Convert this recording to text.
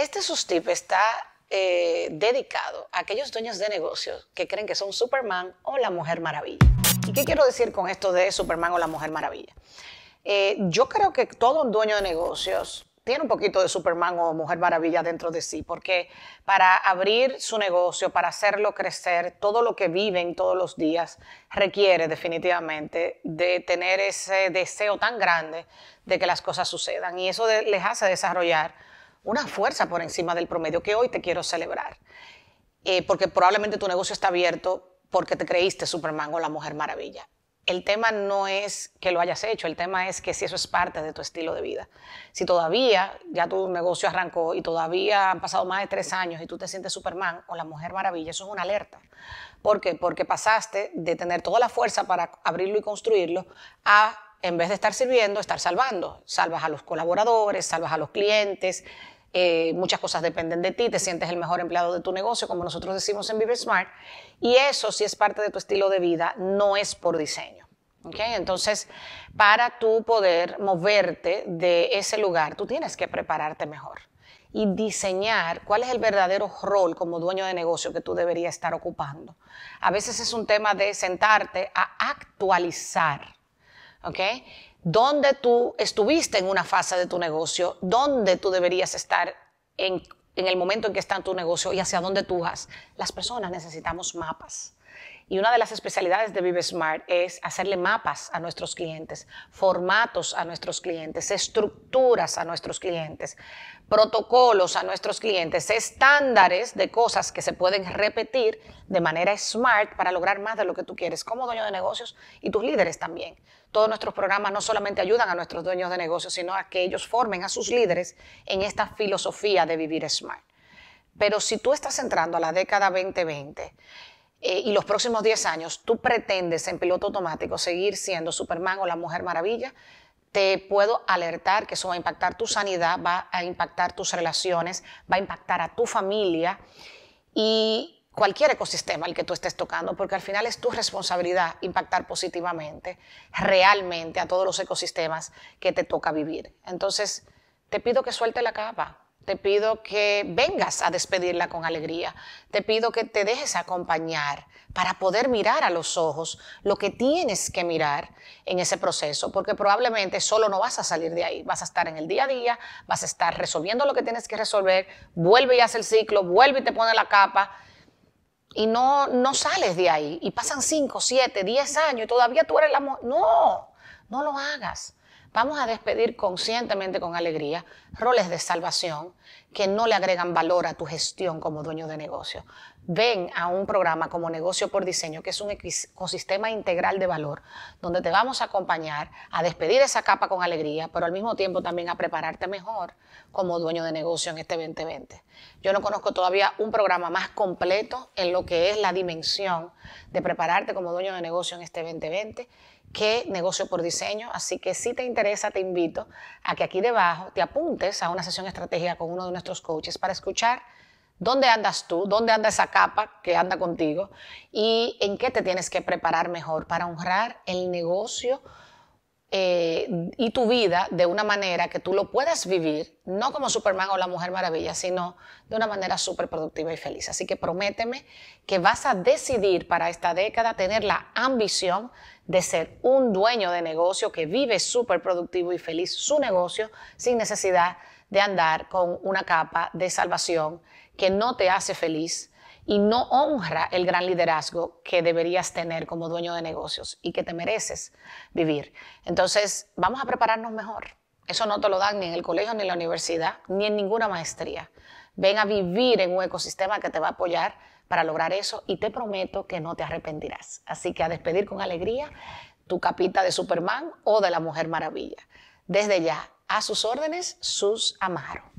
Este sustip está eh, dedicado a aquellos dueños de negocios que creen que son Superman o la Mujer Maravilla. ¿Y qué quiero decir con esto de Superman o la Mujer Maravilla? Eh, yo creo que todo dueño de negocios tiene un poquito de Superman o Mujer Maravilla dentro de sí, porque para abrir su negocio, para hacerlo crecer, todo lo que viven todos los días requiere definitivamente de tener ese deseo tan grande de que las cosas sucedan. Y eso les hace desarrollar una fuerza por encima del promedio que hoy te quiero celebrar. Eh, porque probablemente tu negocio está abierto porque te creíste Superman o la Mujer Maravilla. El tema no es que lo hayas hecho, el tema es que si eso es parte de tu estilo de vida. Si todavía ya tu negocio arrancó y todavía han pasado más de tres años y tú te sientes Superman o la Mujer Maravilla, eso es una alerta. ¿Por qué? Porque pasaste de tener toda la fuerza para abrirlo y construirlo a, en vez de estar sirviendo, estar salvando. Salvas a los colaboradores, salvas a los clientes, eh, muchas cosas dependen de ti, te sientes el mejor empleado de tu negocio, como nosotros decimos en Vive Smart, y eso si es parte de tu estilo de vida, no es por diseño. Entonces, para tú poder moverte de ese lugar, tú tienes que prepararte mejor y diseñar cuál es el verdadero rol como dueño de negocio que tú deberías estar ocupando. A veces es un tema de sentarte a actualizar, ¿ok? dónde tú estuviste en una fase de tu negocio, dónde tú deberías estar en, el momento en que está en tu negocio y hacia dónde tú vas. Las personas necesitamos mapas. Y una de las especialidades de Vive Smart es hacerle mapas a nuestros clientes, formatos a nuestros clientes, estructuras a nuestros clientes, protocolos a nuestros clientes, estándares de cosas que se pueden repetir de manera smart para lograr más de lo que tú quieres como dueño de negocios y tus líderes también. Todos nuestros programas no solamente ayudan a nuestros dueños de negocios, sino a que ellos formen a sus líderes en esta filosofía de vivir smart. Pero si tú estás entrando a la década 2020, eh, y los próximos 10 años tú pretendes en piloto automático seguir siendo Superman o la Mujer Maravilla, te puedo alertar que eso va a impactar tu sanidad, va a impactar tus relaciones, va a impactar a tu familia y cualquier ecosistema al que tú estés tocando, porque al final es tu responsabilidad impactar positivamente, realmente a todos los ecosistemas que te toca vivir. Entonces, te pido que suelte la capa, te pido que vengas a despedirla con alegría. Te pido que te dejes acompañar para poder mirar a los ojos lo que tienes que mirar en ese proceso, porque probablemente solo no vas a salir de ahí. Vas a estar en el día a día, vas a estar resolviendo lo que tienes que resolver, vuelve y hace el ciclo, vuelve y te pone la capa y no, no sales de ahí. Y pasan 5, 7, 10 años y todavía tú eres la... No, no lo hagas. Vamos a despedir conscientemente, con alegría, roles de salvación que no le agregan valor a tu gestión como dueño de negocio. Ven a un programa como Negocio por Diseño, que es un ecosistema integral de valor, donde te vamos a acompañar a despedir esa capa con alegría, pero al mismo tiempo también a prepararte mejor como dueño de negocio en este 2020. Yo no conozco todavía un programa más completo en lo que es la dimensión de prepararte como dueño de negocio en este 2020 que negocio por diseño. Así que si te interesa, te invito a que aquí debajo te apuntes a una sesión estratégica con uno de nuestros coaches para escuchar dónde andas tú, dónde anda esa capa que anda contigo y en qué te tienes que preparar mejor para honrar el negocio eh, y tu vida de una manera que tú lo puedas vivir, no como Superman o la Mujer Maravilla, sino de una manera súper productiva y feliz. Así que prométeme que vas a decidir para esta década tener la ambición de ser un dueño de negocio que vive súper productivo y feliz su negocio sin necesidad de andar con una capa de salvación que no te hace feliz y no honra el gran liderazgo que deberías tener como dueño de negocios y que te mereces vivir. Entonces, vamos a prepararnos mejor. Eso no te lo dan ni en el colegio, ni en la universidad, ni en ninguna maestría. Ven a vivir en un ecosistema que te va a apoyar para lograr eso y te prometo que no te arrepentirás. Así que a despedir con alegría tu capita de Superman o de la Mujer Maravilla. Desde ya, a sus órdenes, sus Amaro.